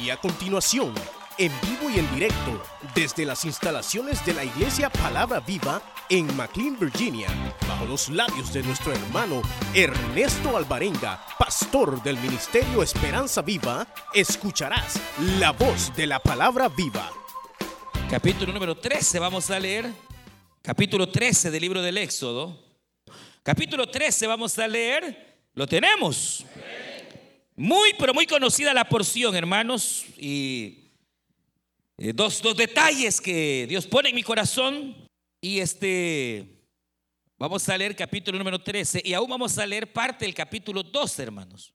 Y a continuación, en vivo y en directo, desde las instalaciones de la Iglesia Palabra Viva en McLean, Virginia, bajo los labios de nuestro hermano Ernesto Alvarenga, pastor del Ministerio Esperanza Viva, escucharás la voz de la Palabra Viva. Capítulo número 13, vamos a leer. Capítulo 13 del libro del Éxodo. Capítulo 13, vamos a leer. Lo tenemos. Muy, pero muy conocida la porción, hermanos. Y eh, dos, dos detalles que Dios pone en mi corazón. Y este, vamos a leer capítulo número 13. Y aún vamos a leer parte del capítulo 12, hermanos.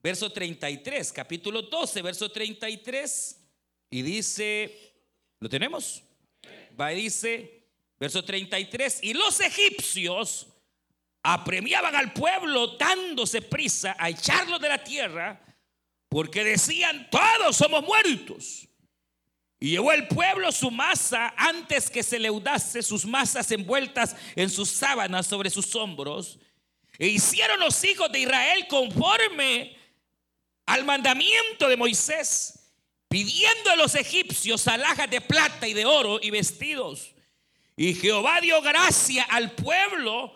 Verso 33, capítulo 12, verso 33. Y dice, ¿lo tenemos? Va y dice, verso 33. Y los egipcios apremiaban al pueblo dándose prisa a echarlos de la tierra, porque decían, todos somos muertos. Y llevó el pueblo su masa antes que se leudase, sus masas envueltas en sus sábanas sobre sus hombros. E hicieron los hijos de Israel conforme al mandamiento de Moisés, pidiendo a los egipcios alhajas de plata y de oro y vestidos. Y Jehová dio gracia al pueblo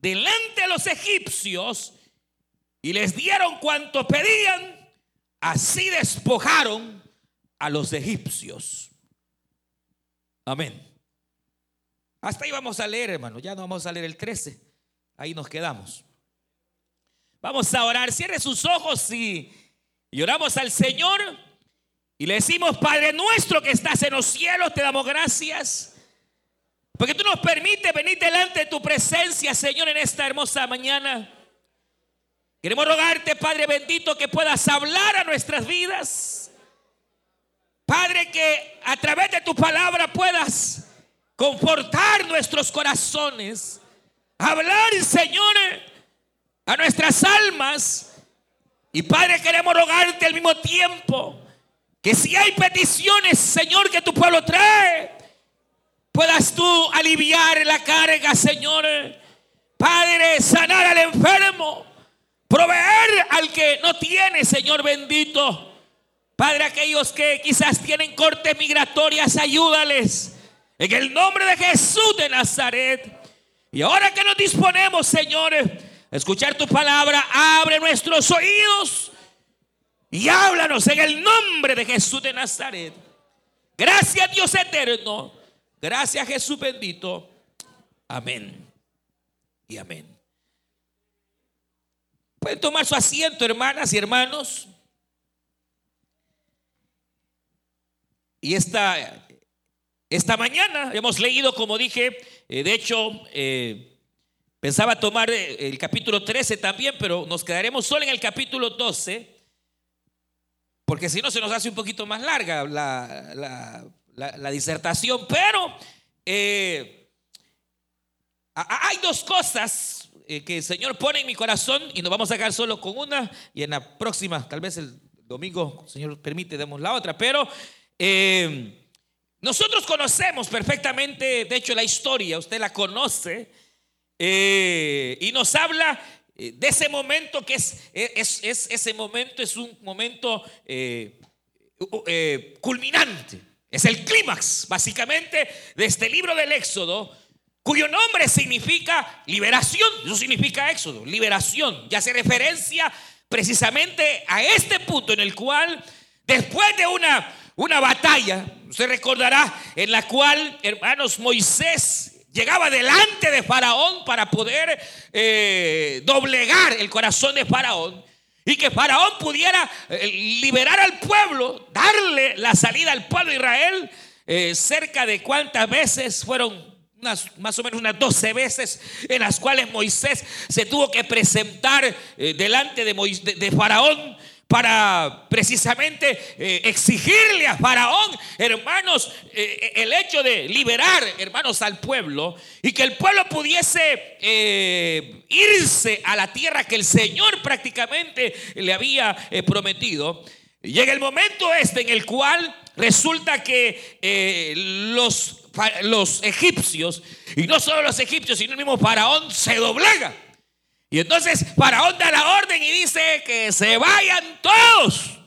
delante de los egipcios y les dieron cuanto pedían, así despojaron a los egipcios. Amén. Hasta ahí vamos a leer, hermano. Ya no vamos a leer el 13. Ahí nos quedamos. Vamos a orar. Cierre sus ojos y, y oramos al Señor. Y le decimos, Padre nuestro que estás en los cielos, te damos gracias. Porque tú nos permites venir delante de tu presencia, Señor, en esta hermosa mañana. Queremos rogarte, Padre bendito, que puedas hablar a nuestras vidas. Padre, que a través de tu palabra puedas confortar nuestros corazones. Hablar, Señor, a nuestras almas. Y Padre, queremos rogarte al mismo tiempo que si hay peticiones, Señor, que tu pueblo trae, puedas tú aliviar la carga, Señor. Padre, sanar al enfermo, proveer al que no tiene, Señor bendito. Padre, aquellos que quizás tienen cortes migratorias, ayúdales. En el nombre de Jesús de Nazaret. Y ahora que nos disponemos, Señor, a escuchar tu palabra, abre nuestros oídos y háblanos en el nombre de Jesús de Nazaret. Gracias Dios eterno. Gracias Jesús bendito. Amén. Y amén. Pueden tomar su asiento, hermanas y hermanos. Y esta, esta mañana hemos leído, como dije, eh, de hecho, eh, pensaba tomar eh, el capítulo 13 también, pero nos quedaremos solo en el capítulo 12, porque si no se nos hace un poquito más larga la, la disertación. Pero hay dos cosas que el Señor pone en mi corazón y nos vamos a quedar solo con una y en la próxima, tal vez el domingo, Señor permite, demos la otra, pero... Eh, nosotros conocemos perfectamente, de hecho, la historia, usted la conoce, eh, y nos habla eh, de ese momento que es, ese momento es un momento culminante, es el clímax, básicamente, de este libro del Éxodo, cuyo nombre significa liberación, eso significa Éxodo, liberación, y hace referencia precisamente a este punto en el cual, después de una una batalla, usted recordará, en la cual, hermanos, Moisés llegaba delante de Faraón para poder eh, doblegar el corazón de Faraón y que Faraón pudiera eh, liberar al pueblo, darle la salida al pueblo de Israel, eh, cerca de cuántas veces fueron más o menos unas 12 veces en las cuales Moisés se tuvo que presentar delante de, de Faraón para precisamente eh, exigirle a Faraón, hermanos, eh, el hecho de liberar, hermanos, al pueblo y que el pueblo pudiese eh, irse a la tierra que el Señor prácticamente le había prometido. Llega el momento este en el cual resulta que los, los egipcios, y no solo los egipcios, sino el mismo Faraón, se doblega y entonces Faraón da la orden y dice que se vayan todos.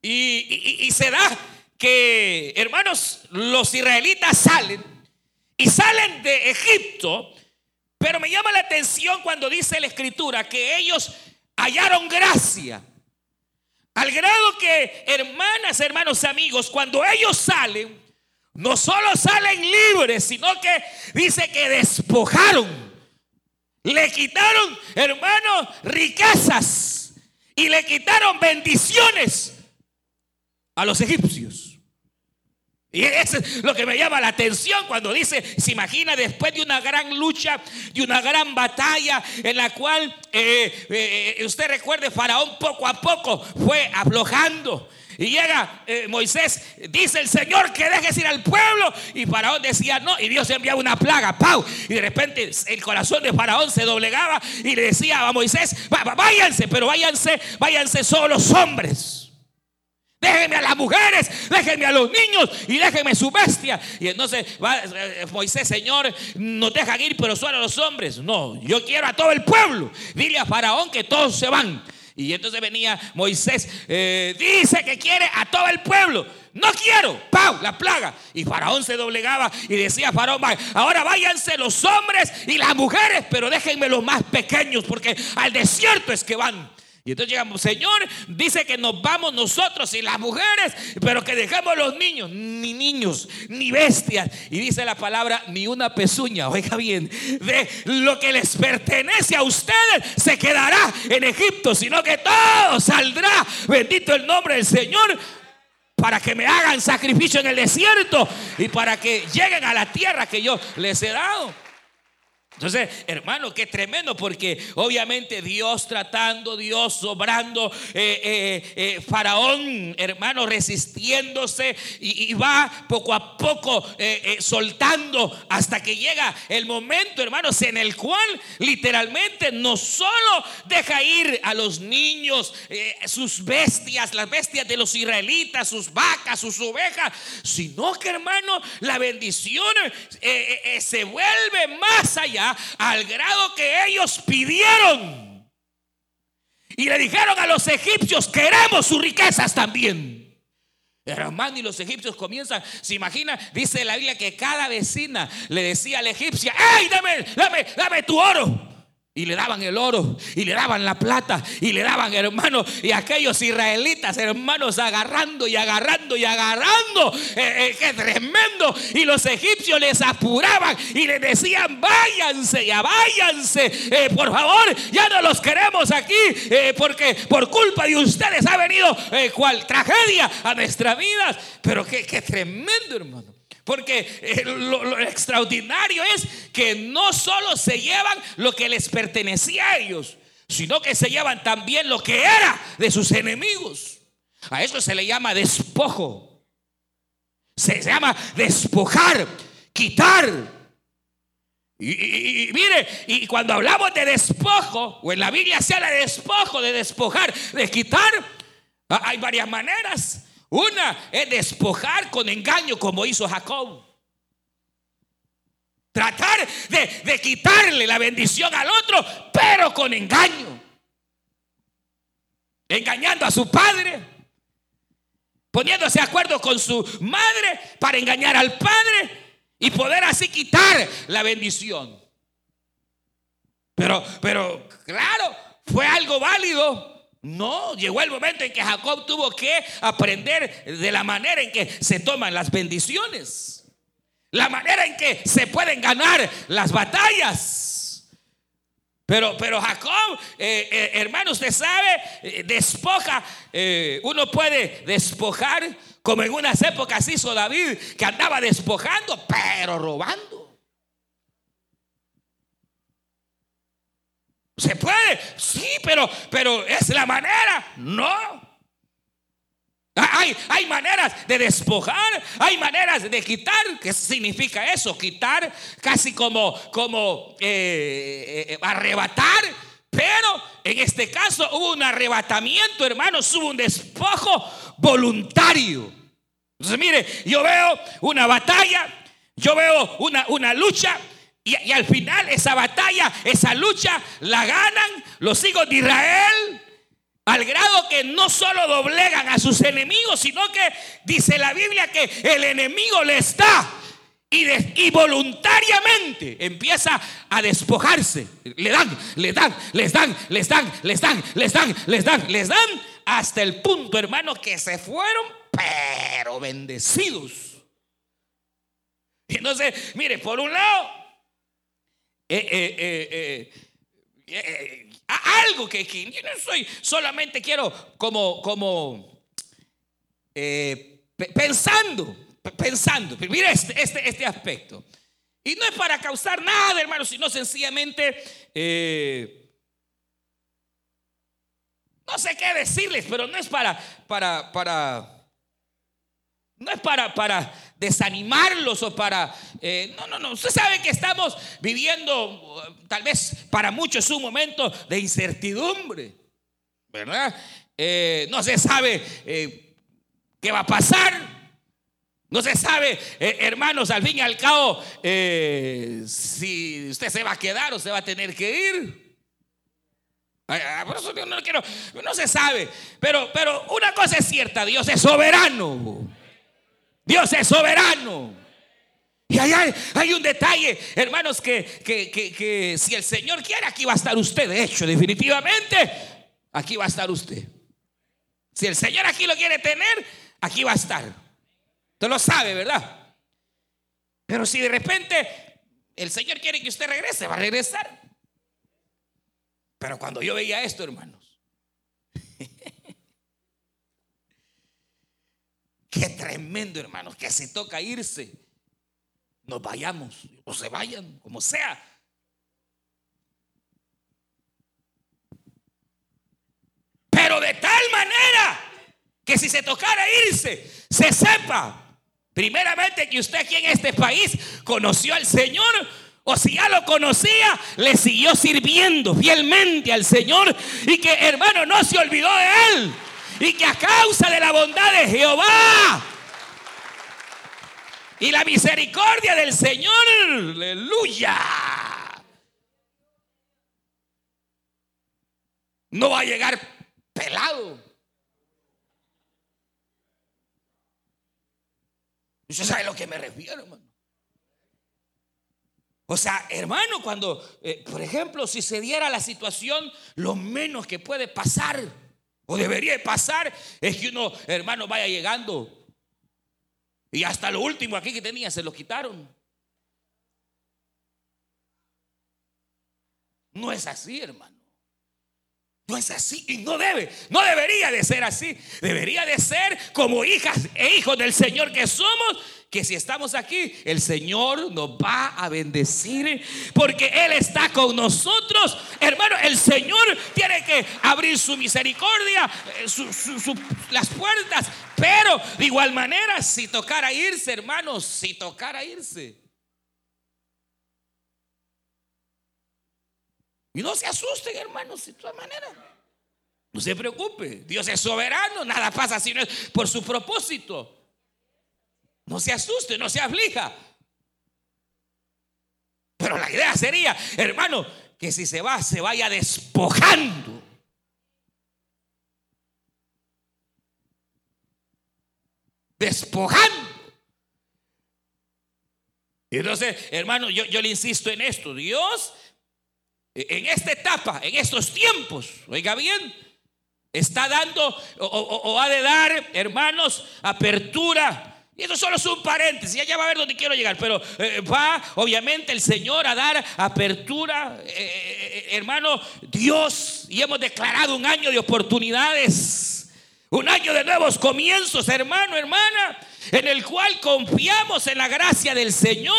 Y, y, y se da que, hermanos, los israelitas salen y salen de Egipto, pero me llama la atención cuando dice la escritura que ellos hallaron gracia. Al grado que, hermanas, hermanos, amigos, cuando ellos salen, no solo salen libres, sino que dice que despojaron. Le quitaron, hermanos, riquezas y le quitaron bendiciones a los egipcios. Y eso es lo que me llama la atención cuando dice, se imagina después de una gran lucha, de una gran batalla en la cual eh, eh, usted recuerde, Faraón poco a poco fue aflojando. Y llega eh, Moisés, dice el Señor que dejes ir al pueblo. Y Faraón decía no. Y Dios enviaba una plaga, ¡pau! Y de repente el corazón de Faraón se doblegaba y le decía a Moisés, váyanse, pero váyanse, váyanse solo los hombres. Déjenme a las mujeres, déjenme a los niños y déjenme su bestia. Y entonces va, eh, Moisés, Señor, nos dejan ir, pero solo a los hombres. No, yo quiero a todo el pueblo. Dile a Faraón que todos se van. Y entonces venía Moisés, eh, dice que quiere a todo el pueblo. No quiero, ¡pau! La plaga. Y Faraón se doblegaba y decía Faraón, ahora váyanse los hombres y las mujeres, pero déjenme los más pequeños, porque al desierto es que van. Y entonces llegamos, Señor, dice que nos vamos nosotros y las mujeres, pero que dejemos los niños, ni niños, ni bestias. Y dice la palabra, ni una pezuña, oiga bien, de lo que les pertenece a ustedes se quedará en Egipto, sino que todo saldrá, bendito el nombre del Señor, para que me hagan sacrificio en el desierto y para que lleguen a la tierra que yo les he dado. Entonces, hermano, qué tremendo, porque obviamente Dios tratando, Dios sobrando, eh, eh, eh, Faraón, hermano, resistiéndose y, va poco a poco soltando hasta que llega el momento, hermanos, en el cual literalmente no solo deja ir a los niños, sus bestias, las bestias de los israelitas, sus vacas, sus ovejas, sino que, hermano, la bendición se vuelve más allá al grado que ellos pidieron. Y le dijeron a los egipcios, queremos sus riquezas también. Hermano, y los egipcios comienzan, se imagina, dice la Biblia que cada vecina le decía a la egipcia, ¡ay, dame, dame, dame tu oro! Y le daban el oro, y le daban la plata, y le daban, hermanos, y aquellos israelitas, hermanos, agarrando y agarrando y agarrando. Eh, eh, ¡Qué tremendo! Y los egipcios les apuraban y les decían, váyanse, ya váyanse, eh, por favor, ya no los queremos aquí, porque por culpa de ustedes ha venido cual tragedia a nuestra vida. Pero qué, qué tremendo, hermano. Porque eh, lo, extraordinario es que no solo se llevan lo que les pertenecía a ellos, sino que se llevan también lo que era de sus enemigos. A eso se le llama despojo. Se, llama despojar, quitar. Y, mire, y cuando hablamos de despojo, o en la Biblia se habla de despojo, de despojar, de quitar, hay varias maneras. Una es despojar con engaño como hizo Jacob. Tratar de, quitarle la bendición al otro, pero con engaño. Engañando a su padre. Poniéndose de acuerdo con su madre para engañar al padre y poder así quitar la bendición. Pero, pero, claro, fue algo válido no, llegó el momento en que Jacob tuvo que aprender de la manera en que se toman las bendiciones, la manera en que se pueden ganar las batallas. Pero, pero Jacob, eh, eh, hermano, usted sabe, eh, despoja, uno puede despojar como en unas épocas hizo David, que andaba despojando, pero robando. ¿Se puede? Sí, pero, pero ¿es la manera? No. Hay, hay, maneras de despojar, hay maneras de quitar. ¿Qué significa eso? Quitar casi como, como eh, eh, arrebatar. Pero en este caso hubo un arrebatamiento, hermanos, hubo un despojo voluntario. Entonces, mire, yo veo una batalla, yo veo una, una lucha, y, al final esa batalla, esa lucha, la ganan los hijos de Israel. Al grado que no solo doblegan a sus enemigos, sino que dice la Biblia que el enemigo les da y, voluntariamente empieza a despojarse. Le dan, le dan, les dan, les dan, les dan, les dan, les dan, les dan, hasta el punto, hermano, que se fueron, pero bendecidos. Entonces, mire, por un lado, eh, eh, eh, algo que, yo no soy, solamente quiero como, como pensando, pensando, mire este, este, este aspecto. Y no es para causar nada, hermano, sino sencillamente, no sé qué decirles, pero no es para, para, para, no es para, para desanimarlos o para... Eh, no, no, no. Usted sabe que estamos viviendo, tal vez para muchos, un momento de incertidumbre. ¿Verdad? Eh, no se sabe eh, qué va a pasar. No se sabe, hermanos, al fin y al cabo, si usted se va a quedar o se va a tener que ir. Por eso no quiero, no se sabe. Pero, pero una cosa es cierta, Dios es soberano. Dios es soberano. Y hay, hay un detalle, hermanos, que, que, si el Señor quiere, aquí va a estar usted. De hecho, definitivamente, aquí va a estar usted. Si el Señor aquí lo quiere tener, aquí va a estar. Usted lo sabe, ¿verdad? Pero si de repente el Señor quiere que usted regrese, va a regresar. Pero cuando yo veía esto, hermanos, Qué tremendo, hermanos, que si toca irse, nos vayamos o se vayan, como sea. Pero de tal manera que si se tocara irse, se sepa, primeramente que usted aquí en este país conoció al Señor. O si ya lo conocía, le siguió sirviendo fielmente al Señor y que hermano no se olvidó de él y que a causa de la bondad de Jehová y la misericordia del Señor, aleluya, no va a llegar pelado. Usted sabe a lo que me refiero, hermano. O sea, hermano, cuando, eh, por ejemplo, si se diera la situación, lo menos que puede pasar o debería pasar es que uno, hermano, vaya llegando. Y hasta lo último aquí que tenía se lo quitaron. No es así, hermano. No es así y no debe, no debería de ser así. Debería de ser como hijas e hijos del Señor que somos que si estamos aquí, el Señor nos va a bendecir porque Él está con nosotros. Hermano, el Señor tiene que abrir su misericordia, eh, las puertas, pero de igual manera, si tocara irse, hermanos, si tocara irse. Y no se asusten, hermanos, de todas maneras. No se preocupe, Dios es soberano, nada pasa si no es por su propósito. No se asuste, no se aflija. Pero la idea sería, hermano, que si se va, se vaya despojando. Despojando. Y entonces, hermano, yo, yo le insisto en esto. Dios, en esta etapa, en estos tiempos, oiga bien, está dando o ha de dar, hermanos, apertura y eso solo es un paréntesis, ya, va a ver dónde quiero llegar, pero eh, va obviamente el Señor a dar apertura, eh, eh, hermano, Dios, y hemos declarado un año de oportunidades, un año de nuevos comienzos, hermano, hermana, en el cual confiamos en la gracia del Señor.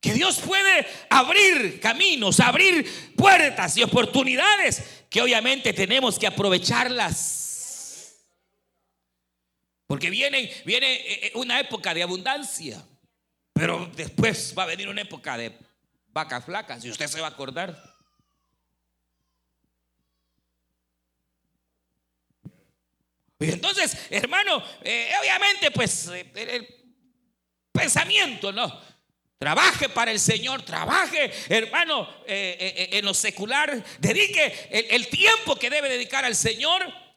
Que Dios puede abrir caminos, abrir puertas y oportunidades que obviamente tenemos que aprovecharlas. Porque viene, viene eh, eh, una época de abundancia, pero después va a venir una época de vacas flacas, y usted se va a acordar. Y entonces, hermano, eh, obviamente, pues el pensamiento, ¿no? Trabaje para el Señor, trabaje, hermano, en lo secular. Dedique el, tiempo que debe dedicar al Señor.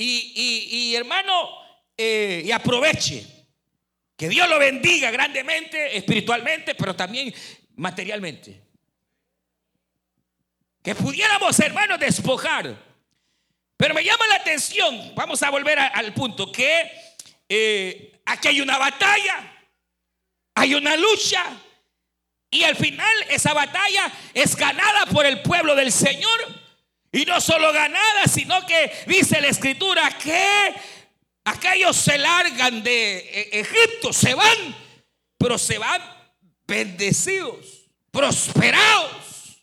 Y, hermano, y aproveche. Que Dios lo bendiga grandemente, espiritualmente, pero también materialmente. Que pudiéramos, hermanos, despojar. Pero me llama la atención, vamos a volver al punto, que aquí hay una batalla. Hay una lucha. Y al final esa batalla es ganada por el pueblo del Señor. Y no solo ganada, sino que dice la escritura que aquellos se largan de e-, Egipto, se van, pero se van bendecidos, prosperados,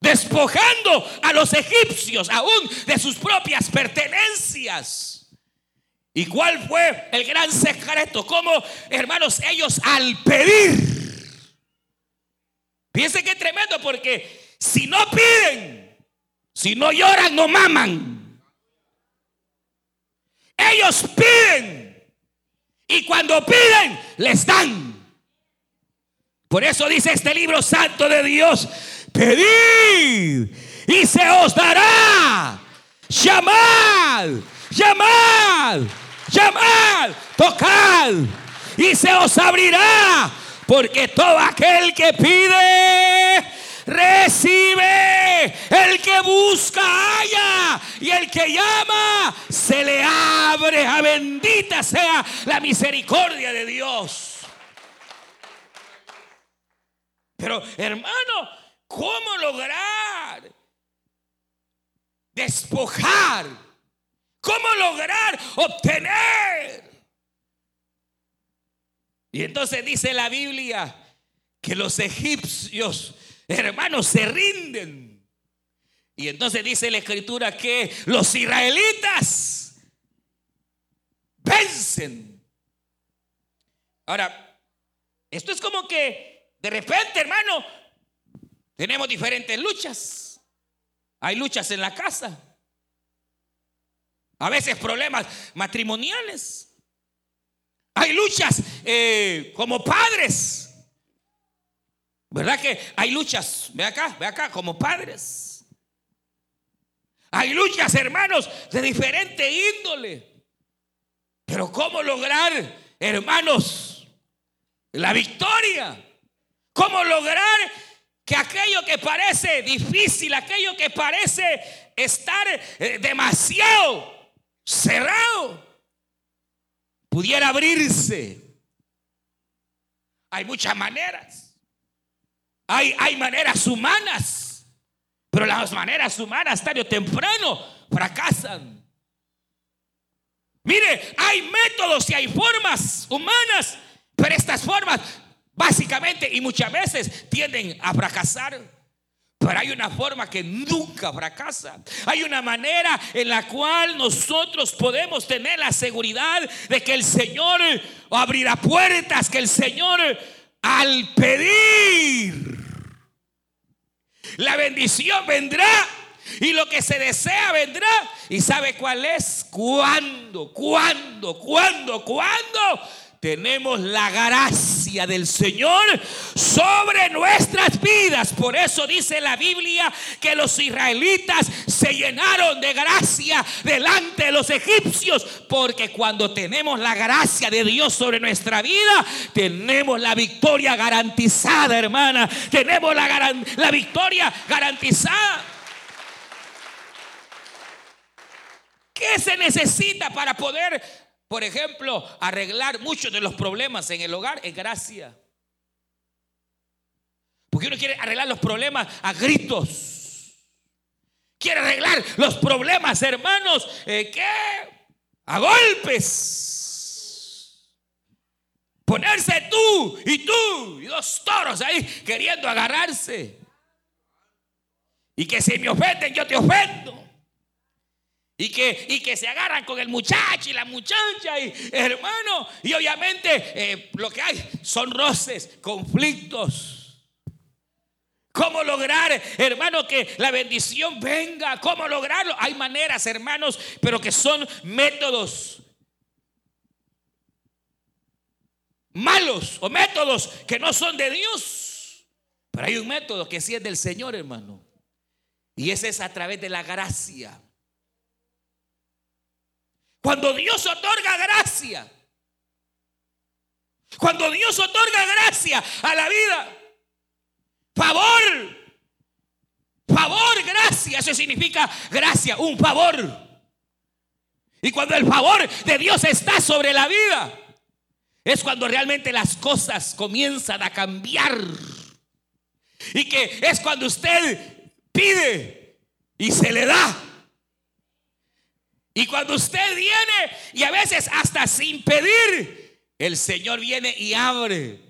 despojando a los egipcios aún de sus propias pertenencias. ¿Y cuál fue el gran secreto? Como, hermanos, ellos al pedir. Fíjense que tremendo porque si no piden, si no lloran, no maman. Ellos piden. Y cuando piden, les dan. Por eso dice este libro santo de Dios, pedid y se os dará. Llamad, llamad llamad, tocad y se os abrirá, porque todo aquel que pide, recibe, el que busca, haya, y el que llama, se le abre, a bendita sea la misericordia de Dios. Pero hermano, ¿cómo lograr despojar? ¿Cómo lograr obtener? Y entonces dice la Biblia que los egipcios, hermanos, se rinden. Y entonces dice la escritura que los israelitas vencen. Ahora, esto es como que de repente, hermano, tenemos diferentes luchas. Hay luchas en la casa. A veces problemas matrimoniales. Hay luchas eh, como padres. ¿Verdad que hay luchas? Ve acá, ve acá, como padres. Hay luchas, hermanos, de diferente índole. Pero ¿cómo lograr, hermanos, la victoria? ¿Cómo lograr que aquello que parece difícil, aquello que parece estar eh, demasiado cerrado, pudiera abrirse. Hay muchas maneras. Hay, hay maneras humanas, pero las maneras humanas tarde o temprano fracasan. Mire, hay métodos y hay formas humanas, pero estas formas básicamente y muchas veces tienden a fracasar. Pero hay una forma que nunca fracasa. Hay una manera en la cual nosotros podemos tener la seguridad de que el Señor abrirá puertas, que el Señor al pedir la bendición vendrá y lo que se desea vendrá. ¿Y sabe cuál es? ¿Cuándo? ¿Cuándo? ¿Cuándo? ¿Cuándo? Tenemos la gracia del Señor sobre nuestras vidas. Por eso dice la Biblia que los israelitas se llenaron de gracia delante de los egipcios. Porque cuando tenemos la gracia de Dios sobre nuestra vida, tenemos la victoria garantizada, hermana. Tenemos la, la victoria garantizada. ¿Qué se necesita para poder por ejemplo, arreglar muchos de los problemas en el hogar es gracia. Porque uno quiere arreglar los problemas a gritos. Quiere arreglar los problemas, hermanos, eh, ¿qué? A golpes. Ponerse tú y tú y dos toros ahí queriendo agarrarse. Y que si me ofenden, yo te ofendo. Y que, y que se agarran con el muchacho y la muchacha y hermano. Y obviamente eh, lo que hay son roces, conflictos. ¿Cómo lograr, hermano, que la bendición venga? ¿Cómo lograrlo? Hay maneras, hermanos, pero que son métodos. malos o métodos que no son de Dios. Pero hay un método que sí es del Señor, hermano. Y ese es a través de la gracia. Cuando Dios otorga gracia, cuando Dios otorga gracia a la vida, favor, favor, gracia, eso significa gracia, un favor. Y cuando el favor de Dios está sobre la vida, es cuando realmente las cosas comienzan a cambiar. Y que es cuando usted pide y se le da. Y cuando usted viene y a veces hasta sin pedir, el Señor viene y abre.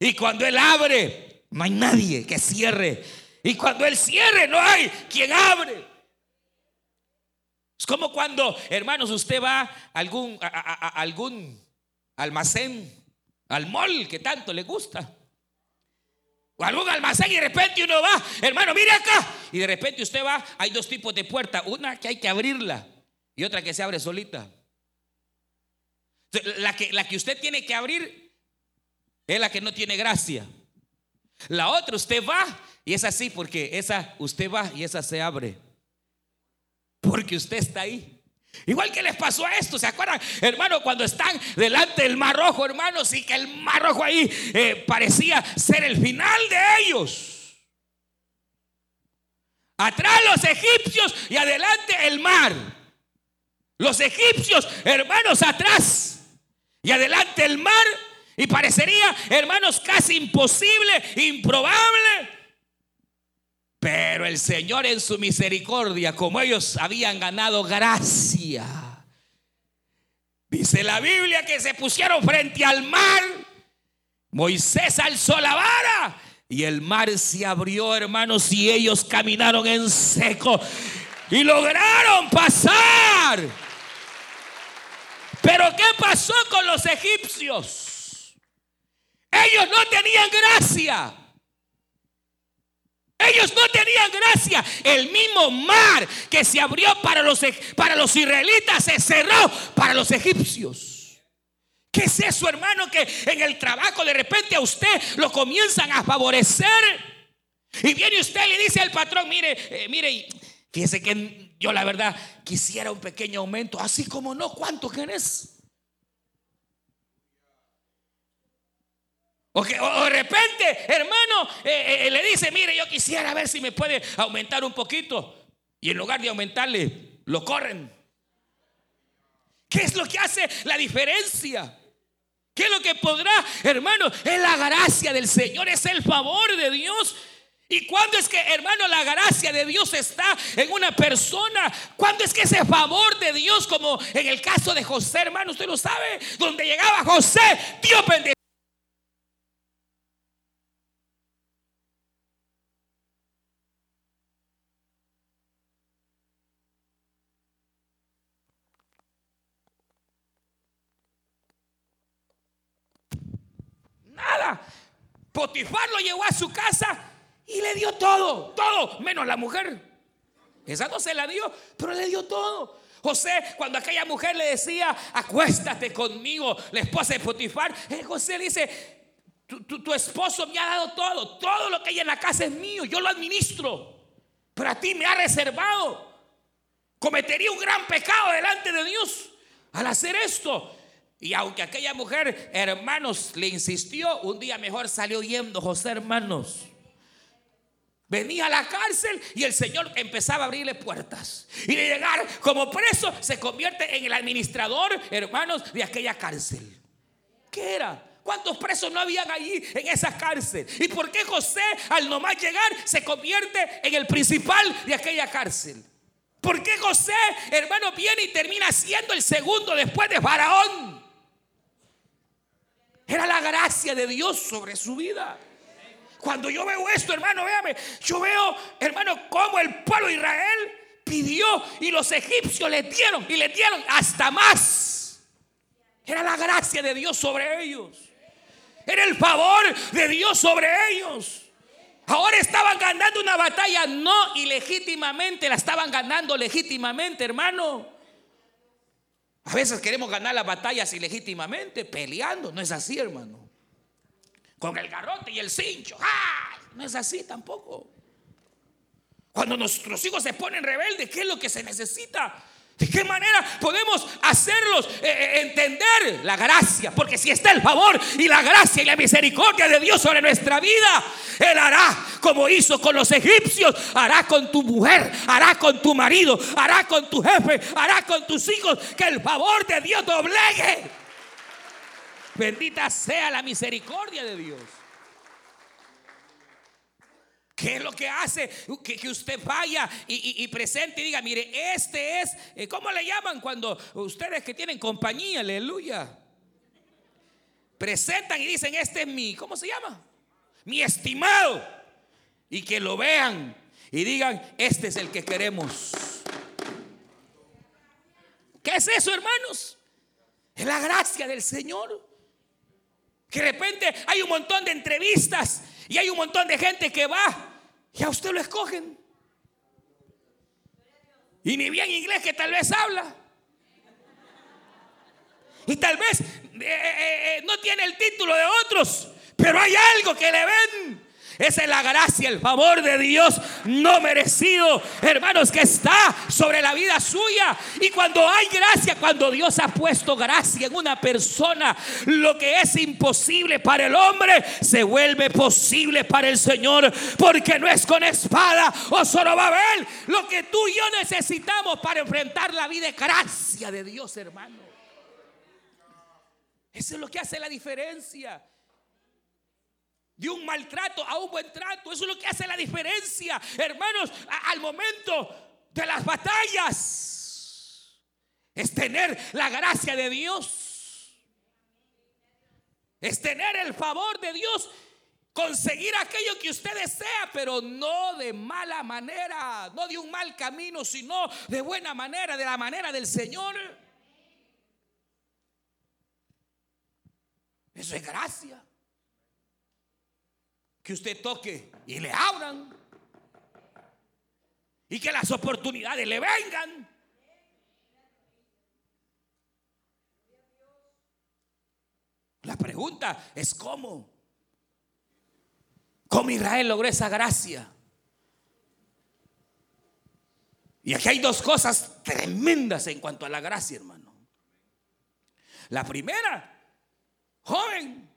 Y cuando Él abre, no hay nadie que cierre. Y cuando Él cierre, no hay quien abre. Es como cuando, hermanos, usted va a algún, algún almacén, al mall que tanto le gusta. O algún almacén y de repente uno va, hermano, mire acá. Y de repente usted va, hay dos tipos de puerta. Una que hay que abrirla y otra que se abre solita. La que, la que usted tiene que abrir es la que no tiene gracia. La otra usted va y es así porque esa usted va y esa se abre. Porque usted está ahí. Igual que les pasó a esto, ¿se acuerdan, hermano, cuando están delante del mar rojo, hermanos, y que el mar rojo ahí eh, parecía ser el final de ellos? Atrás los egipcios y adelante el mar. Los egipcios, hermanos, atrás y adelante el mar. Y parecería, hermanos, casi imposible, improbable pero el Señor en su misericordia, como ellos habían ganado gracia, dice la Biblia que se pusieron frente al mar. Moisés alzó la vara y el mar se abrió, hermanos, y ellos caminaron en seco y lograron pasar. Pero ¿qué pasó con los egipcios? Ellos no tenían gracia. Ellos no tenían gracia. El mismo mar que se abrió para los, para los israelitas se cerró para los egipcios. ¿Qué es eso, hermano? Que en el trabajo de repente a usted lo comienzan a favorecer. Y viene usted y le dice al patrón, mire, eh, mire, fíjese que yo la verdad quisiera un pequeño aumento. Así como no, ¿cuánto querés? O, de repente, hermano, eh, eh, le dice, mire, yo quisiera ver si me puede aumentar un poquito. Y en lugar de aumentarle, lo corren. ¿Qué es lo que hace la diferencia? ¿Qué es lo que podrá, hermano? Es la gracia del Señor, es el favor de Dios. ¿Y cuándo es que, hermano, la gracia de Dios está en una persona? ¿Cuándo es que ese favor de Dios, como en el caso de José, hermano, usted lo sabe, donde llegaba José, Dios bendecía Potifar lo llevó a su casa y le dio todo, todo, menos la mujer. Esa no se la dio, pero le dio todo. José, cuando aquella mujer le decía, acuéstate conmigo, la esposa de Potifar, eh, José dice, tu, tu, esposo me ha dado todo, todo lo que hay en la casa es mío, yo lo administro, pero a ti me ha reservado. Cometería un gran pecado delante de Dios al hacer esto. Y aunque aquella mujer, hermanos, le insistió, un día mejor salió yendo José, hermanos. Venía a la cárcel y el Señor empezaba a abrirle puertas. Y de llegar como preso se convierte en el administrador, hermanos, de aquella cárcel. ¿Qué era? ¿Cuántos presos no habían allí en esa cárcel? ¿Y por qué José al nomás llegar se convierte en el principal de aquella cárcel? ¿Por qué José, hermano, viene y termina siendo el segundo después de Faraón? Era la gracia de Dios sobre su vida. Cuando yo veo esto, hermano, véame, yo veo, hermano, cómo el pueblo de Israel pidió y los egipcios le dieron y le dieron hasta más. Era la gracia de Dios sobre ellos. Era el favor de Dios sobre ellos. Ahora estaban ganando una batalla no ilegítimamente, la estaban ganando legítimamente, hermano. A veces queremos ganar las batallas ilegítimamente, peleando. No es así, hermano. Con el garrote y el cincho. No es así tampoco. Cuando nuestros hijos se ponen rebeldes, ¿qué es lo que se necesita? ¿De qué manera podemos hacerlos eh, eh, entender la gracia? Porque si está el favor y la gracia y la misericordia de Dios sobre nuestra vida, Él hará como hizo con los egipcios, hará con tu mujer, hará con tu marido, hará con tu jefe, hará con tus hijos, que el favor de Dios doblegue. Bendita sea la misericordia de Dios. ¿Qué es lo que hace que, usted vaya y, presente y diga, mire, este es, eh, ¿cómo le llaman cuando ustedes que tienen compañía, aleluya? Presentan y dicen, este es mi, ¿cómo se llama? Mi estimado. Y que lo vean y digan, este es el que queremos. ¿Qué es eso, hermanos? Es la gracia del Señor. Que de repente hay un montón de entrevistas y hay un montón de gente que va y a usted lo escogen. Y ni bien inglés que tal vez habla. Y tal vez eh, eh, eh, no tiene el título de otros, pero hay algo que le ven esa es la gracia, el favor de Dios no merecido, hermanos, que está sobre la vida suya. Y cuando hay gracia, cuando Dios ha puesto gracia en una persona, lo que es imposible para el hombre se vuelve posible para el Señor, porque no es con espada o ver lo que tú y yo necesitamos para enfrentar la vida de gracia de Dios, hermano. Eso es lo que hace la diferencia de un maltrato a un buen trato. Eso es lo que hace la diferencia, hermanos, al momento de las batallas. Es tener la gracia de Dios. Es tener el favor de Dios. Conseguir aquello que usted desea, pero no de mala manera, no de un mal camino, sino de buena manera, de la manera del Señor. Eso es gracia que usted toque y le abran. Y que las oportunidades le vengan. La pregunta es cómo. ¿Cómo Israel logró esa gracia? Y aquí hay dos cosas tremendas en cuanto a la gracia, hermano. La primera, joven,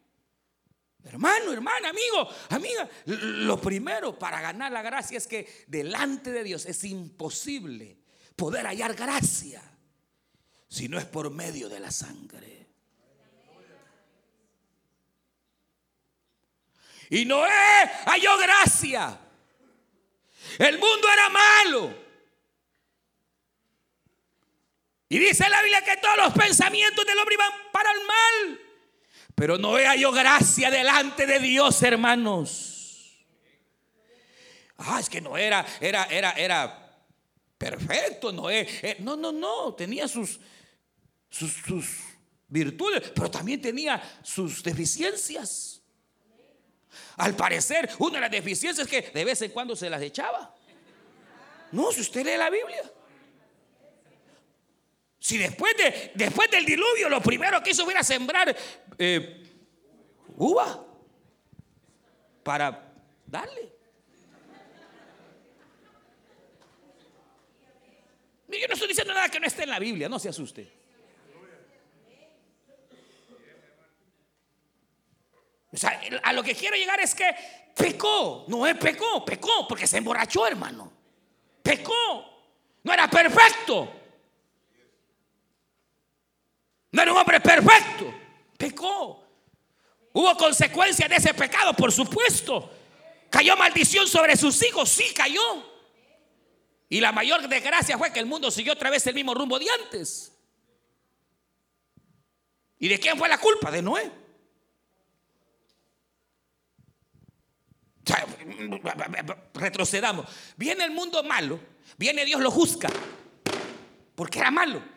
Hermano, hermana, amigo, amiga, lo primero para ganar la gracia es que delante de Dios es imposible poder hallar gracia si no es por medio de la sangre. Y Noé halló gracia. El mundo era malo. Y dice la Biblia que todos los pensamientos del hombre iban para el mal. Pero Noé halló gracia delante de Dios, hermanos. Ah, es que no era, era, era, era perfecto, Noé. Eh, no, no, no, tenía sus, sus, sus virtudes, pero también tenía sus deficiencias. Al parecer, una de las deficiencias es que de vez en cuando se las echaba. No, si usted lee la Biblia. Si después, de, después del diluvio lo primero que hizo era sembrar eh, uva para darle. Yo no estoy diciendo nada que no esté en la Biblia, no se asuste. O sea, a lo que quiero llegar es que pecó, no es pecó, pecó porque se emborrachó, hermano. Pecó, no era perfecto. No era un hombre perfecto. Pecó. Hubo consecuencias de ese pecado, por supuesto. Cayó maldición sobre sus hijos. Sí, cayó. Y la mayor desgracia fue que el mundo siguió otra vez el mismo rumbo de antes. ¿Y de quién fue la culpa? De Noé. retrocedamos. Viene el mundo malo, viene Dios lo juzga, porque era malo.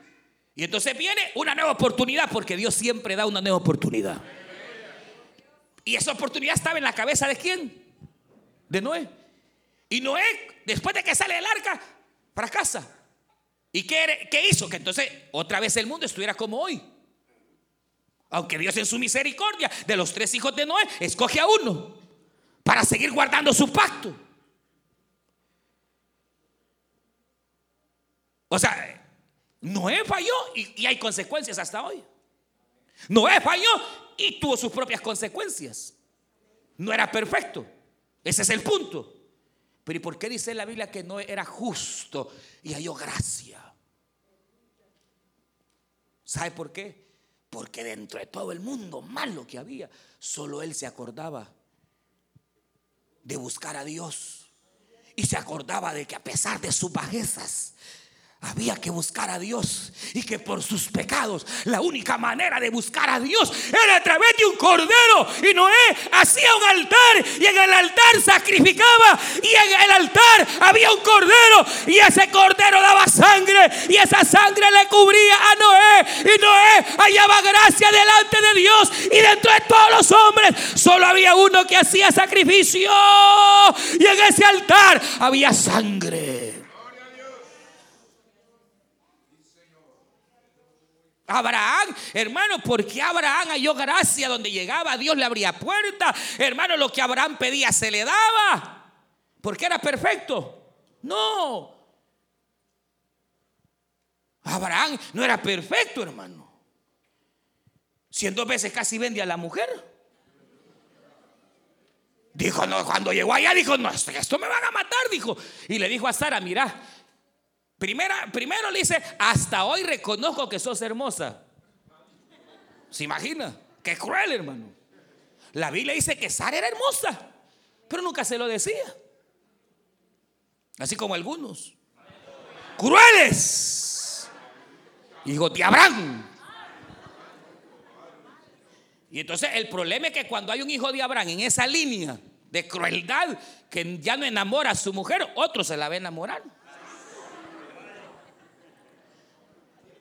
Y entonces viene una nueva oportunidad, porque Dios siempre da una nueva oportunidad. Y esa oportunidad estaba en la cabeza de quién? De Noé. Y Noé, después de que sale del arca, fracasa. ¿Y qué, qué hizo? Que entonces otra vez el mundo estuviera como hoy. Aunque Dios en su misericordia de los tres hijos de Noé escoge a uno para seguir guardando su pacto. O sea, Noé falló y, y hay consecuencias hasta hoy. Noé falló y tuvo sus propias consecuencias. No era perfecto. Ese es el punto. Pero ¿y por qué dice la Biblia que no era justo y halló gracia? ¿Sabe por qué? Porque dentro de todo el mundo malo que había, solo él se acordaba de buscar a Dios. Y se acordaba de que a pesar de sus bajezas, había que buscar a Dios y que por sus pecados la única manera de buscar a Dios era a través de un cordero. Y Noé hacía un altar y en el altar sacrificaba y en el altar había un cordero y ese cordero daba sangre y esa sangre le cubría a Noé y Noé hallaba gracia delante de Dios y dentro de todos los hombres solo había uno que hacía sacrificio y en ese altar había sangre. Abraham, hermano, porque Abraham halló gracia donde llegaba, Dios le abría puerta. Hermano, lo que Abraham pedía se le daba. Porque era perfecto. No. Abraham no era perfecto, hermano. Si en dos veces casi vende a la mujer. Dijo, no, cuando llegó allá, dijo, no, esto me van a matar, dijo. Y le dijo a Sara, mira, Primera, primero le dice, hasta hoy reconozco que sos hermosa. ¿Se imagina? Qué cruel, hermano. La Biblia dice que Sara era hermosa, pero nunca se lo decía. Así como algunos. Crueles. Hijos de Abraham. Y entonces el problema es que cuando hay un hijo de Abraham en esa línea de crueldad que ya no enamora a su mujer, otro se la va a enamorar.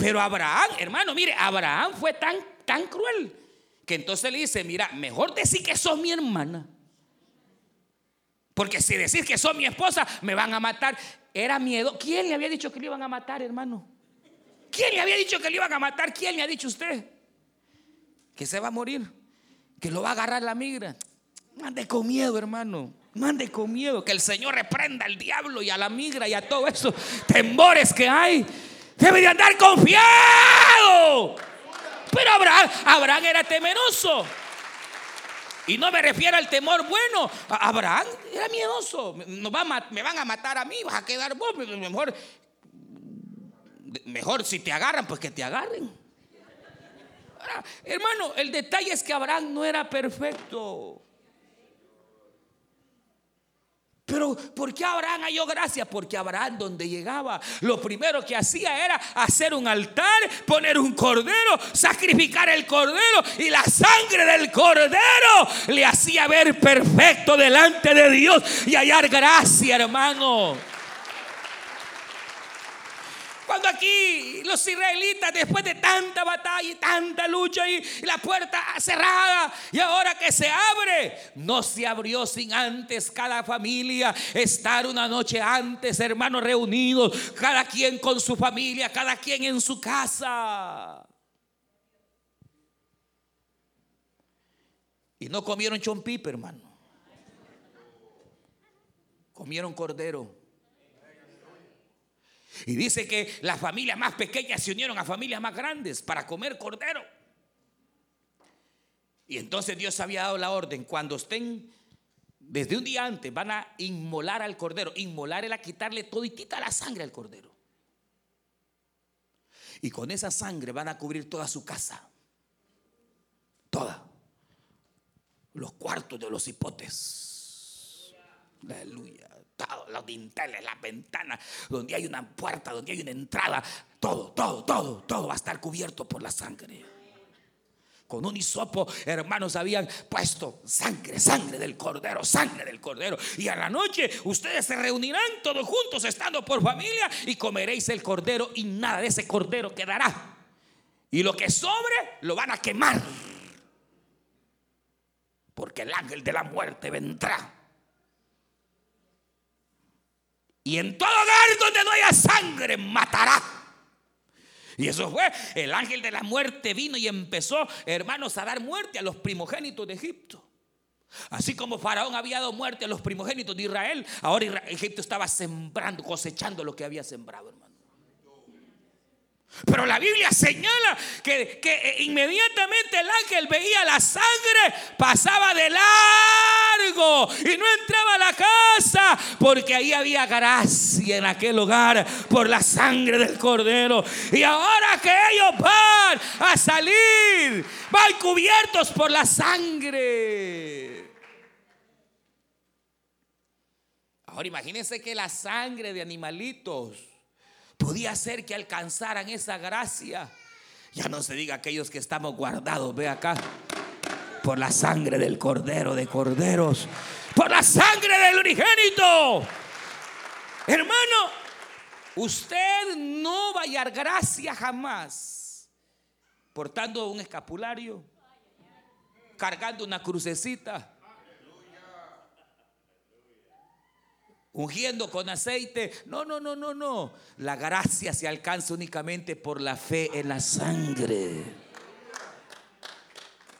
Pero Abraham, hermano, mire, Abraham fue tan, tan cruel que entonces le dice, mira, mejor decir que sos mi hermana. Porque si decís que sos mi esposa, me van a matar. Era miedo. ¿Quién le había dicho que le iban a matar, hermano? ¿Quién le había dicho que le iban a matar? ¿Quién le ha dicho usted? Que se va a morir. Que lo va a agarrar la migra. Mande con miedo, hermano. Mande con miedo. Que el Señor reprenda al diablo y a la migra y a todo eso. Temores que hay. Debe de andar confiado. Pero Abraham, Abraham era temeroso. Y no me refiero al temor bueno. Abraham era miedoso. me van a matar a mí, vas a quedar vos. Mejor, mejor si te agarran, pues que te agarren. hermano, el detalle es que Abraham no era perfecto. Pero ¿por qué Abraham halló gracia? Porque Abraham donde llegaba, lo primero que hacía era hacer un altar, poner un cordero, sacrificar el cordero y la sangre del cordero le hacía ver perfecto delante de Dios y hallar gracia, hermano. Cuando aquí los israelitas, después de tanta batalla y tanta lucha y la puerta cerrada, y ahora que se abre, no se abrió sin antes cada familia estar una noche antes, hermanos reunidos, cada quien con su familia, cada quien en su casa. Y no comieron chompipe, hermano. Comieron cordero. Y dice que las familias más pequeñas se unieron a familias más grandes para comer cordero. Y entonces Dios había dado la orden, cuando estén desde un día antes, van a inmolar al cordero. Inmolar era quitarle toditita la sangre al cordero. Y con esa sangre van a cubrir toda su casa. Toda. Los cuartos de los hipotes. Aleluya los dinteles, las ventanas, donde hay una puerta, donde hay una entrada, todo, todo, todo, todo va a estar cubierto por la sangre. Con un hisopo, hermanos, habían puesto sangre, sangre del cordero, sangre del cordero. Y a la noche ustedes se reunirán todos juntos, estando por familia, y comeréis el cordero, y nada de ese cordero quedará. Y lo que sobre lo van a quemar. Porque el ángel de la muerte vendrá y en todo lugar donde no haya sangre, matará. Y eso fue, el ángel de la muerte vino y empezó, hermanos, a dar muerte a los primogénitos de Egipto. Así como Faraón había dado muerte a los primogénitos de Israel, ahora Egipto estaba sembrando, cosechando lo que había sembrado, hermano. Pero la Biblia señala que, que, inmediatamente el ángel veía la sangre, pasaba de largo y no entraba a la casa porque ahí había gracia en aquel hogar por la sangre del cordero. Y ahora que ellos van a salir, van cubiertos por la sangre. Ahora imagínense que la sangre de animalitos podía ser que alcanzaran esa gracia. Ya no se diga aquellos que estamos guardados, ve acá, por la sangre del cordero de corderos, por la sangre del unigénito. Hermano, usted no va a hallar gracia jamás portando un escapulario, cargando una crucecita ungiendo con aceite. No, no, no, no, no. La gracia se alcanza únicamente por la fe en la sangre.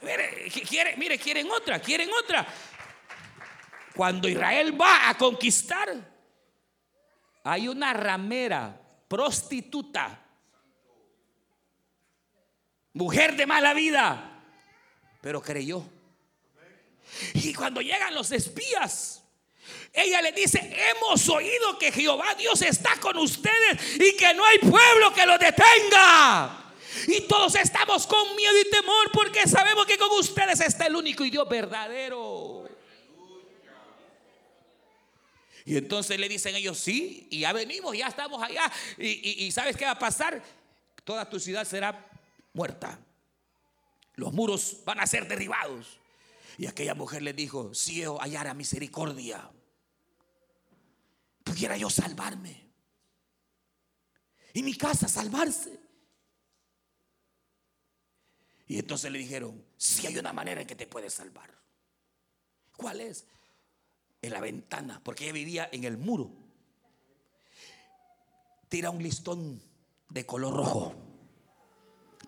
Mire, mire, quieren otra, quieren otra. Cuando Israel va a conquistar, hay una ramera, prostituta, mujer de mala vida, pero creyó. Y cuando llegan los espías, ella le dice, hemos oído que Jehová Dios está con ustedes y que no hay pueblo que lo detenga. Y todos estamos con miedo y temor porque sabemos que con ustedes está el único y Dios verdadero. Y entonces le dicen ellos, sí, y ya venimos, ya estamos allá. Y, ¿sabes qué va a pasar? Toda tu ciudad será muerta. Los muros van a ser derribados. Y aquella mujer le dijo, si yo hallara misericordia pudiera yo salvarme. Y mi casa salvarse. Y entonces le dijeron, si hay una manera en que te puedes salvar. ¿Cuál es? En la ventana, porque ella vivía en el muro. Tira un listón de color rojo,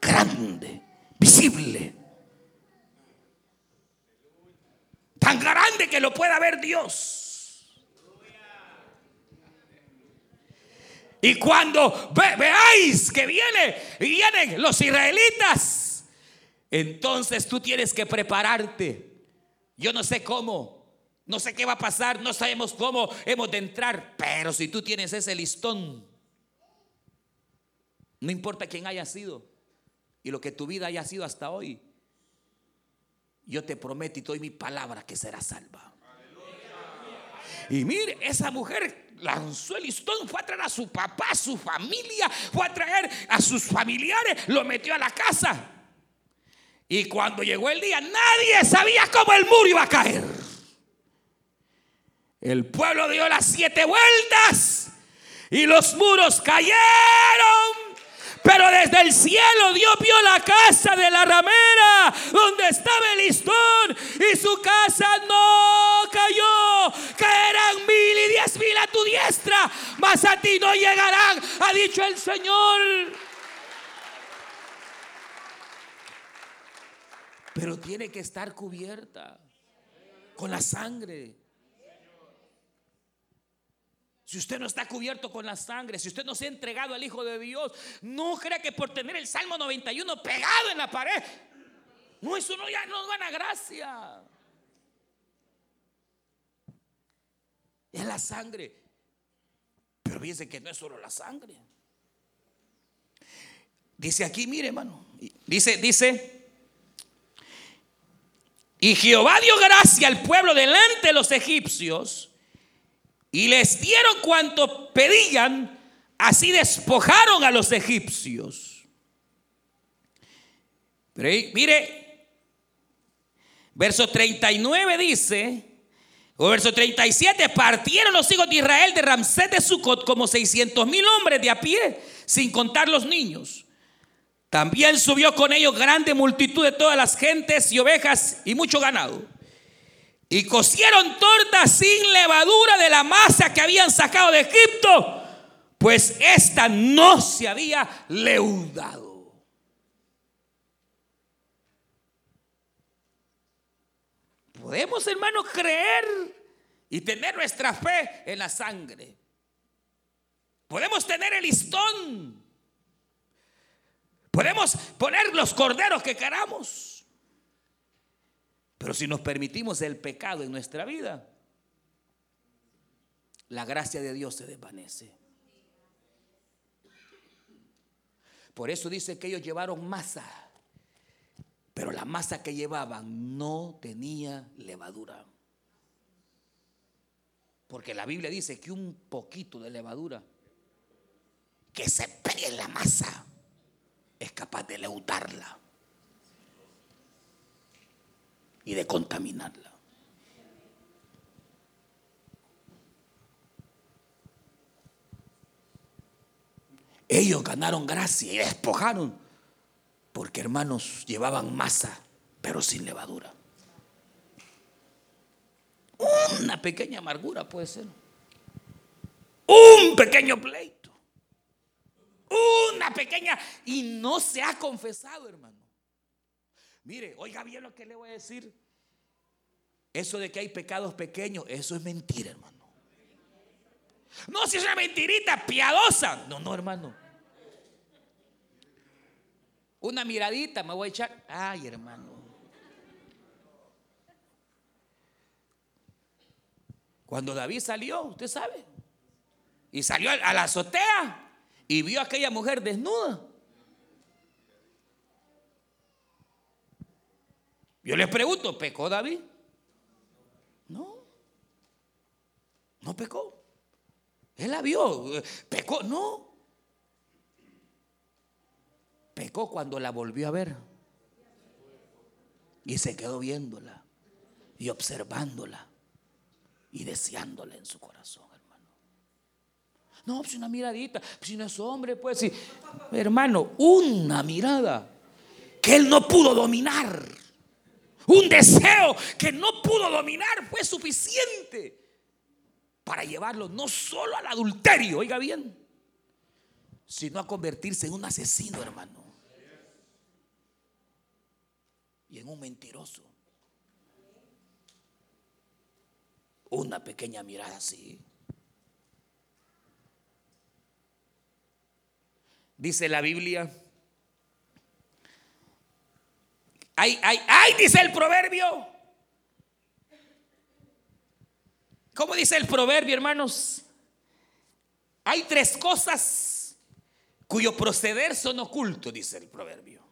grande, visible. Tan grande que lo pueda ver Dios. Y cuando veáis que viene, vienen los israelitas, entonces tú tienes que prepararte. Yo no sé cómo, no sé qué va a pasar, no sabemos cómo hemos de entrar, pero si tú tienes ese listón, no importa quién haya sido y lo que tu vida haya sido hasta hoy, yo te prometo y doy mi palabra que será salva. Y mire, esa mujer lanzó el listón, fue a traer a su papá, a su familia, fue a traer a sus familiares, lo metió a la casa. Y cuando llegó el día, nadie sabía cómo el muro iba a caer. El pueblo dio las siete vueltas y los muros cayeron. Pero desde el cielo Dios vio la casa de la ramera donde estaba el listón y su casa no cayó. Diez mil a tu diestra, mas a ti no llegarán, ha dicho el Señor. Pero tiene que estar cubierta con la sangre. Si usted no está cubierto con la sangre, si usted no se ha entregado al Hijo de Dios, no crea que por tener el Salmo 91 pegado en la pared, no, eso no ya no gana gracia. Es la sangre. Pero fíjense que no es solo la sangre. Dice aquí, mire, hermano. Dice, dice. Y Jehová dio gracia al pueblo delante de los egipcios y les dieron cuanto pedían, así despojaron a los egipcios. Pero mire, verso 39 dice, verso 37, partieron los hijos de Israel de Ramsés de Sucot como 600 mil hombres de a pie, sin contar los niños. También subió con ellos grande multitud de todas las gentes y ovejas y mucho ganado. Y cocieron tortas sin levadura de la masa que habían sacado de Egipto, pues esta no se había leudado. Podemos, hermanos, creer y tener nuestra fe en la sangre. Podemos tener el listón. Podemos poner los corderos que queramos. Pero si nos permitimos el pecado en nuestra vida, la gracia de Dios se desvanece. Por eso dice que ellos llevaron masa, pero la masa que llevaban no tenía levadura. Porque la Biblia dice que un poquito de levadura que se pegue en la masa es capaz de leudarla y de contaminarla. Ellos ganaron gracia y despojaron, porque hermanos llevaban masa, pero sin levadura. Una pequeña amargura puede ser. Un pequeño pleito. Una pequeña... Y no se ha confesado, hermano. Mire, oiga bien lo que le voy a decir. Eso de que hay pecados pequeños, eso es mentira, hermano. No, si es una mentirita piadosa. No, no, hermano. Una miradita me voy a echar. Ay, hermano. Cuando David salió, usted sabe, y salió a la azotea y vio a aquella mujer desnuda. Yo les pregunto, ¿pecó David? No, no pecó. Él la vio. Pecó, no. Pecó cuando la volvió a ver. Y se quedó viéndola y observándola y deseándola en su corazón, hermano. No, pues una miradita, pues si no es hombre, pues sí. Hermano, una mirada que él no pudo dominar. Un deseo que no pudo dominar fue suficiente para llevarlo no solo al adulterio, oiga bien, sino a convertirse en un asesino, hermano. Y en un mentiroso. Una pequeña mirada así. Dice la Biblia. Ay, ay, ay, dice el proverbio. ¿Cómo dice el proverbio, hermanos? Hay tres cosas cuyo proceder son ocultos, dice el proverbio.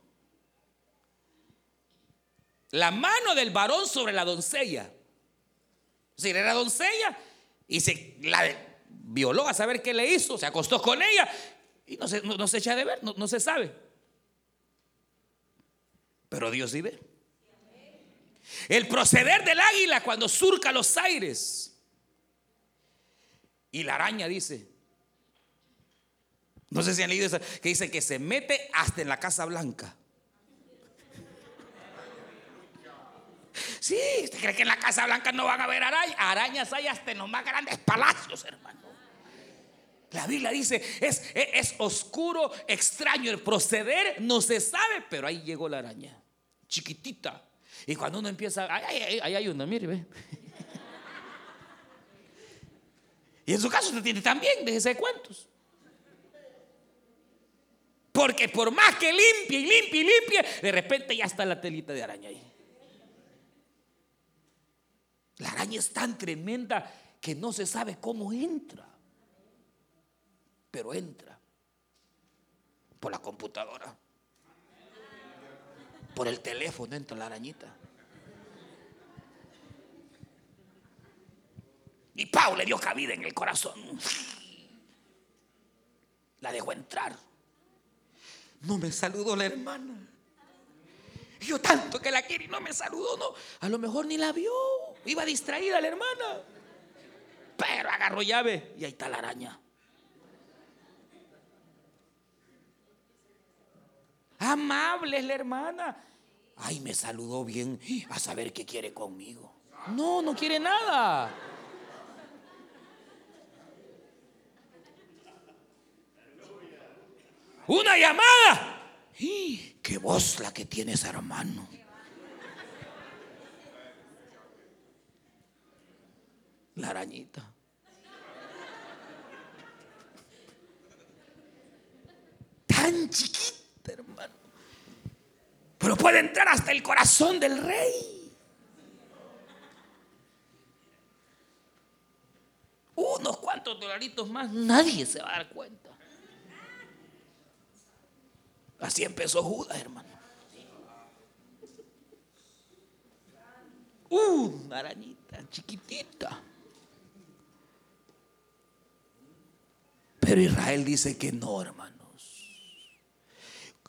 La mano del varón sobre la doncella. Si era doncella y se la violó a saber qué le hizo, se acostó con ella y no se, no, se echa de ver, no, no se sabe. Pero Dios sí ve. El proceder del águila cuando surca los aires y la araña dice, no sé si han leído eso, que dice que se mete hasta en la Casa Blanca. Sí, ¿usted cree que en la Casa Blanca no van a haber arañas? Arañas hay hasta en los más grandes palacios, hermano. La Biblia dice, es, es, oscuro, extraño el proceder, no se sabe, pero ahí llegó la araña, chiquitita. Y cuando uno empieza, ahí, hay una, mire, ve. Y en su caso usted tiene también, déjese de cuentos. Porque por más que limpie y limpie y limpie, de repente ya está la telita de araña ahí. La araña es tan tremenda que no se sabe cómo entra. Pero entra por la computadora. Por el teléfono entra la arañita. Y Pau le dio cabida en el corazón. La dejó entrar. No me saludó la hermana. Yo tanto que la quiero y no me saludó, no. A lo mejor ni la vio. Iba distraída la hermana. Pero agarró llave y ahí está la araña. Amable es la hermana. Ay, me saludó bien. A saber qué quiere conmigo. No, no quiere nada. Una llamada. ¡Y qué voz la que tienes, hermano! La arañita. Tan chiquita, hermano. Pero puede entrar hasta el corazón del rey. Unos cuantos dolaritos más, nadie se va a dar cuenta. Así empezó Judas, hermano. Una arañita chiquitita. Pero Israel dice que no, hermanos.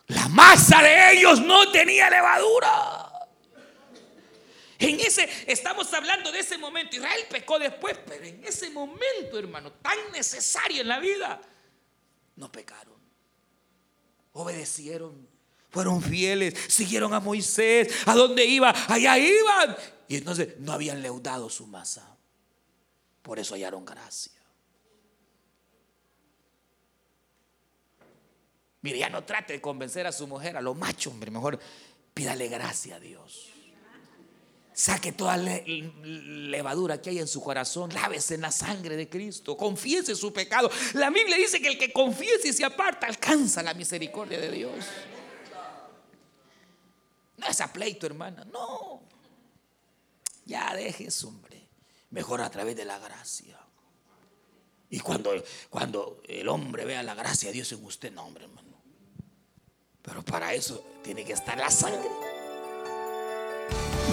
La masa de ellos no tenía levadura. En ese, estamos hablando de ese momento. Israel pecó después, pero en ese momento, hermano, tan necesario en la vida, no pecaron. Obedecieron, fueron fieles, siguieron a Moisés. ¿A dónde iba? Allá iban. Y entonces no habían leudado su masa. Por eso hallaron gracia. Mire, ya no trate de convencer a su mujer, a lo macho, hombre. Mejor pídale gracia a Dios. Saque toda la levadura que hay en su corazón, lávese en la sangre de Cristo, confiese su pecado. La Biblia dice que el que confiese y se aparta alcanza la misericordia de Dios. No es a pleito, hermana, no. Ya dejes, hombre. Mejor a través de la gracia. Y cuando, cuando el hombre vea la gracia de Dios en usted, no, hombre, hermano. Pero para eso tiene que estar la sangre.